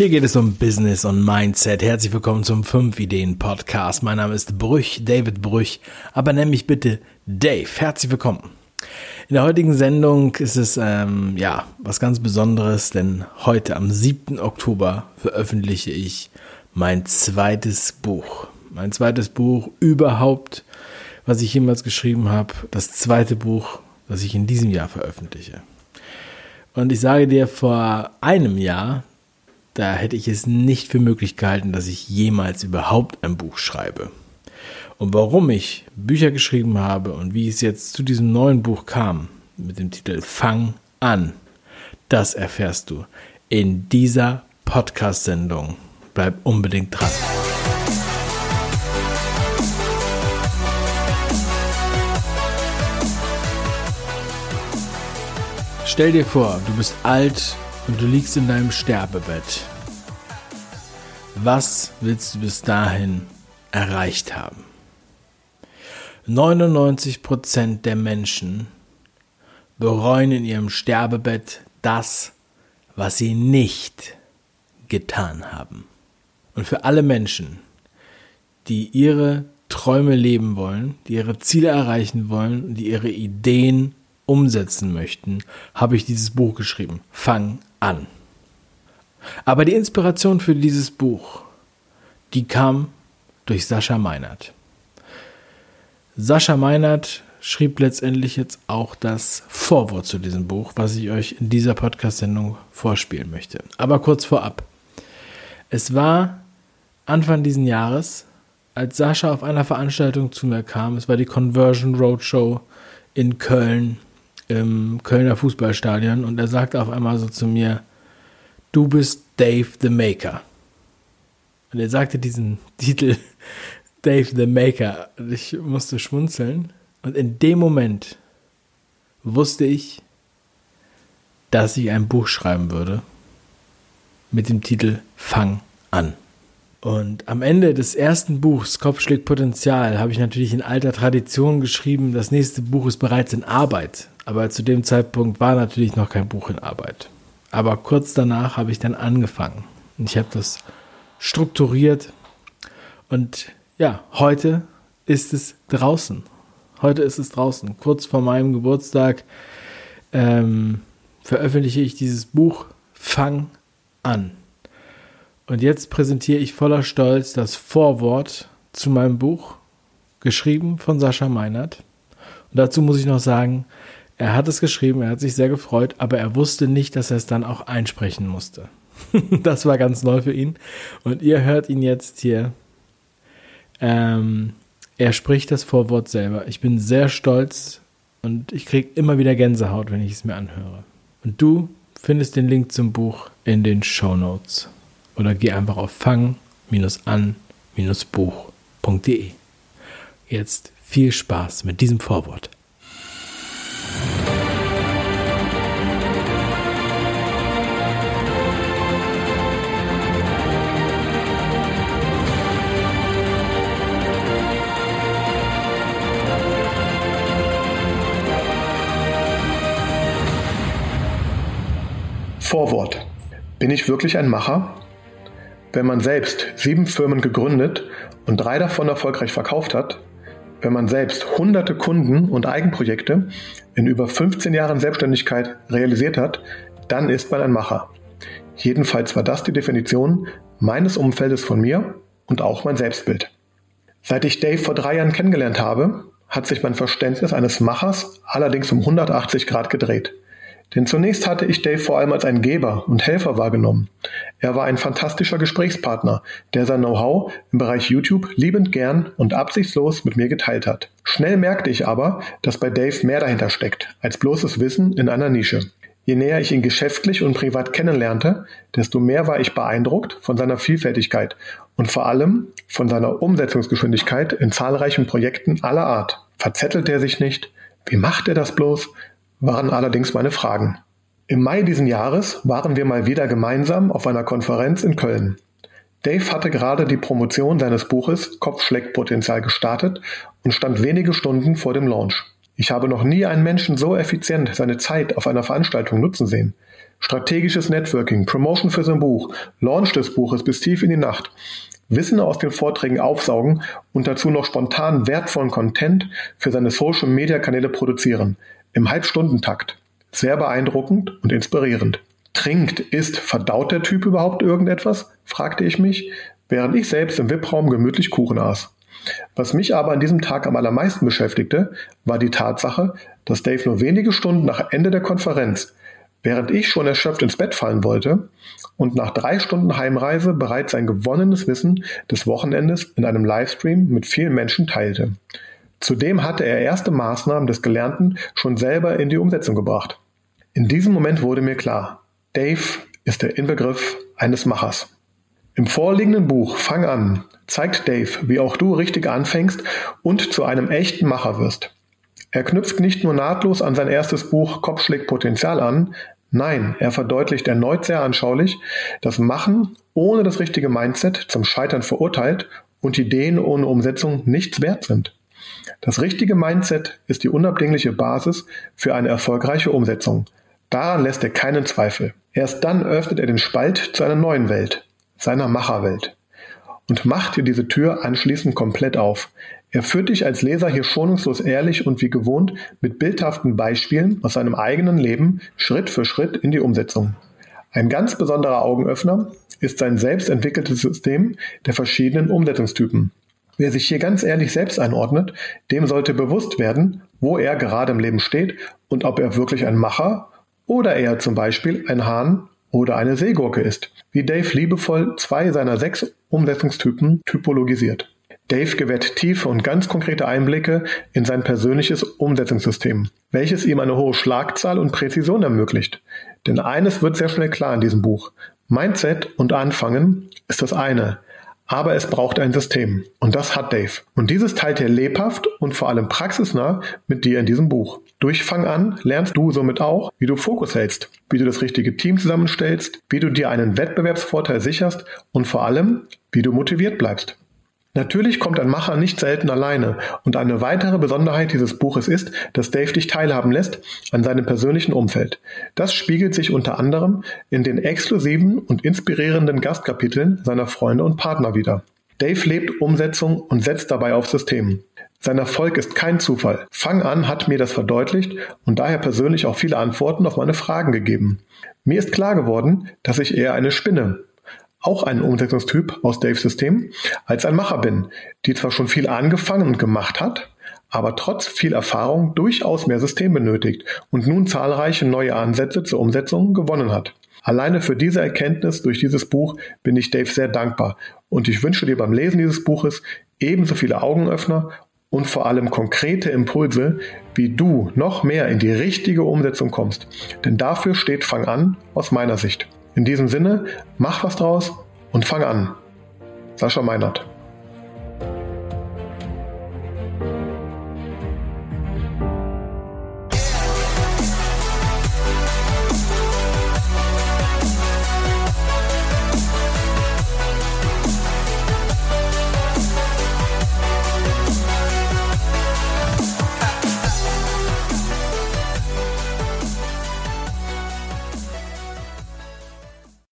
Hier geht es um Business und Mindset. Herzlich willkommen zum 5 Ideen Podcast. Mein Name ist Brüch, David Brüch, aber nenn mich bitte Dave. Herzlich willkommen. In der heutigen Sendung ist es ähm, ja was ganz Besonderes, denn heute am 7. Oktober veröffentliche ich mein zweites Buch. Mein zweites Buch überhaupt, was ich jemals geschrieben habe. Das zweite Buch, das ich in diesem Jahr veröffentliche. Und ich sage dir, vor einem Jahr da hätte ich es nicht für möglich gehalten, dass ich jemals überhaupt ein Buch schreibe. Und warum ich Bücher geschrieben habe und wie es jetzt zu diesem neuen Buch kam, mit dem Titel Fang an, das erfährst du in dieser Podcast-Sendung. Bleib unbedingt dran. Stell dir vor, du bist alt und du liegst in deinem Sterbebett. Was willst du bis dahin erreicht haben? 99% der Menschen bereuen in ihrem Sterbebett das, was sie nicht getan haben. Und für alle Menschen, die ihre Träume leben wollen, die ihre Ziele erreichen wollen, die ihre Ideen umsetzen möchten, habe ich dieses Buch geschrieben. Fang an. Aber die Inspiration für dieses Buch, die kam durch Sascha Meinert. Sascha Meinert schrieb letztendlich jetzt auch das Vorwort zu diesem Buch, was ich euch in dieser Podcast-Sendung vorspielen möchte. Aber kurz vorab. Es war Anfang diesen Jahres, als Sascha auf einer Veranstaltung zu mir kam. Es war die Conversion Roadshow in Köln im Kölner Fußballstadion und er sagte auf einmal so zu mir, du bist Dave the Maker. Und er sagte diesen Titel Dave the Maker ich musste schmunzeln und in dem Moment wusste ich, dass ich ein Buch schreiben würde mit dem Titel Fang an. Und am Ende des ersten Buchs, Kopfschläg Potenzial, habe ich natürlich in alter Tradition geschrieben, das nächste Buch ist bereits in Arbeit. Aber zu dem Zeitpunkt war natürlich noch kein Buch in Arbeit. Aber kurz danach habe ich dann angefangen. Und ich habe das strukturiert. Und ja, heute ist es draußen. Heute ist es draußen. Kurz vor meinem Geburtstag ähm, veröffentliche ich dieses Buch Fang an. Und jetzt präsentiere ich voller Stolz das Vorwort zu meinem Buch, geschrieben von Sascha Meinert. Und dazu muss ich noch sagen, er hat es geschrieben, er hat sich sehr gefreut, aber er wusste nicht, dass er es dann auch einsprechen musste. das war ganz neu für ihn. Und ihr hört ihn jetzt hier. Ähm, er spricht das Vorwort selber. Ich bin sehr stolz und ich kriege immer wieder Gänsehaut, wenn ich es mir anhöre. Und du findest den Link zum Buch in den Show Notes oder geh einfach auf fang-an-buch.de. Jetzt viel Spaß mit diesem Vorwort. Vorwort. Bin ich wirklich ein Macher? Wenn man selbst sieben Firmen gegründet und drei davon erfolgreich verkauft hat, wenn man selbst hunderte Kunden und Eigenprojekte in über 15 Jahren Selbstständigkeit realisiert hat, dann ist man ein Macher. Jedenfalls war das die Definition meines Umfeldes von mir und auch mein Selbstbild. Seit ich Dave vor drei Jahren kennengelernt habe, hat sich mein Verständnis eines Machers allerdings um 180 Grad gedreht. Denn zunächst hatte ich Dave vor allem als einen Geber und Helfer wahrgenommen. Er war ein fantastischer Gesprächspartner, der sein Know-how im Bereich YouTube liebend gern und absichtslos mit mir geteilt hat. Schnell merkte ich aber, dass bei Dave mehr dahinter steckt, als bloßes Wissen in einer Nische. Je näher ich ihn geschäftlich und privat kennenlernte, desto mehr war ich beeindruckt von seiner Vielfältigkeit und vor allem von seiner Umsetzungsgeschwindigkeit in zahlreichen Projekten aller Art. Verzettelt er sich nicht? Wie macht er das bloß? Waren allerdings meine Fragen. Im Mai diesen Jahres waren wir mal wieder gemeinsam auf einer Konferenz in Köln. Dave hatte gerade die Promotion seines Buches Kopfschlägpotenzial gestartet und stand wenige Stunden vor dem Launch. Ich habe noch nie einen Menschen so effizient seine Zeit auf einer Veranstaltung nutzen sehen. strategisches Networking, Promotion für sein Buch, Launch des Buches bis tief in die Nacht, Wissen aus den Vorträgen aufsaugen und dazu noch spontan wertvollen Content für seine Social-Media-Kanäle produzieren. Im Halbstundentakt. Sehr beeindruckend und inspirierend. Trinkt, isst, verdaut der Typ überhaupt irgendetwas? fragte ich mich, während ich selbst im VIP-Raum gemütlich Kuchen aß. Was mich aber an diesem Tag am allermeisten beschäftigte, war die Tatsache, dass Dave nur wenige Stunden nach Ende der Konferenz, während ich schon erschöpft ins Bett fallen wollte und nach drei Stunden Heimreise bereits sein gewonnenes Wissen des Wochenendes in einem Livestream mit vielen Menschen teilte. Zudem hatte er erste Maßnahmen des Gelernten schon selber in die Umsetzung gebracht. In diesem Moment wurde mir klar, Dave ist der Inbegriff eines Machers. Im vorliegenden Buch Fang an zeigt Dave, wie auch du richtig anfängst und zu einem echten Macher wirst. Er knüpft nicht nur nahtlos an sein erstes Buch Kopf schlägt Potenzial an, nein, er verdeutlicht erneut sehr anschaulich, dass Machen ohne das richtige Mindset zum Scheitern verurteilt und Ideen ohne Umsetzung nichts wert sind. Das richtige Mindset ist die unabdingliche Basis für eine erfolgreiche Umsetzung. Daran lässt er keinen Zweifel. Erst dann öffnet er den Spalt zu einer neuen Welt, seiner Macherwelt und macht dir diese Tür anschließend komplett auf. Er führt dich als Leser hier schonungslos ehrlich und wie gewohnt mit bildhaften Beispielen aus seinem eigenen Leben Schritt für Schritt in die Umsetzung. Ein ganz besonderer Augenöffner ist sein selbst entwickeltes System der verschiedenen Umsetzungstypen. Wer sich hier ganz ehrlich selbst einordnet, dem sollte bewusst werden, wo er gerade im Leben steht und ob er wirklich ein Macher oder eher zum Beispiel ein Hahn oder eine Seegurke ist, wie Dave liebevoll zwei seiner sechs Umsetzungstypen typologisiert. Dave gewährt tiefe und ganz konkrete Einblicke in sein persönliches Umsetzungssystem, welches ihm eine hohe Schlagzahl und Präzision ermöglicht. Denn eines wird sehr schnell klar in diesem Buch. Mindset und Anfangen ist das eine, aber es braucht ein System. Und das hat Dave. Und dieses teilt er lebhaft und vor allem praxisnah mit dir in diesem Buch. Durch Fang an lernst du somit auch, wie du Fokus hältst, wie du das richtige Team zusammenstellst, wie du dir einen Wettbewerbsvorteil sicherst und vor allem, wie du motiviert bleibst. Natürlich kommt ein Macher nicht selten alleine und eine weitere Besonderheit dieses Buches ist, dass Dave dich teilhaben lässt an seinem persönlichen Umfeld. Das spiegelt sich unter anderem in den exklusiven und inspirierenden Gastkapiteln seiner Freunde und Partner wider. Dave lebt Umsetzung und setzt dabei auf System. Sein Erfolg ist kein Zufall. Fang an hat mir das verdeutlicht und daher persönlich auch viele Antworten auf meine Fragen gegeben. Mir ist klar geworden, dass ich eher eine Spinne, auch ein Umsetzungstyp aus Daves System, als ein Macher bin, die zwar schon viel angefangen und gemacht hat, aber trotz viel Erfahrung durchaus mehr System benötigt und nun zahlreiche neue Ansätze zur Umsetzung gewonnen hat. Alleine für diese Erkenntnis durch dieses Buch bin ich Dave sehr dankbar und ich wünsche dir beim Lesen dieses Buches ebenso viele Augenöffner und vor allem konkrete Impulse, wie du noch mehr in die richtige Umsetzung kommst. Denn dafür steht Fang an aus meiner Sicht. In diesem Sinne, mach was draus und fang an. Sascha Meinert.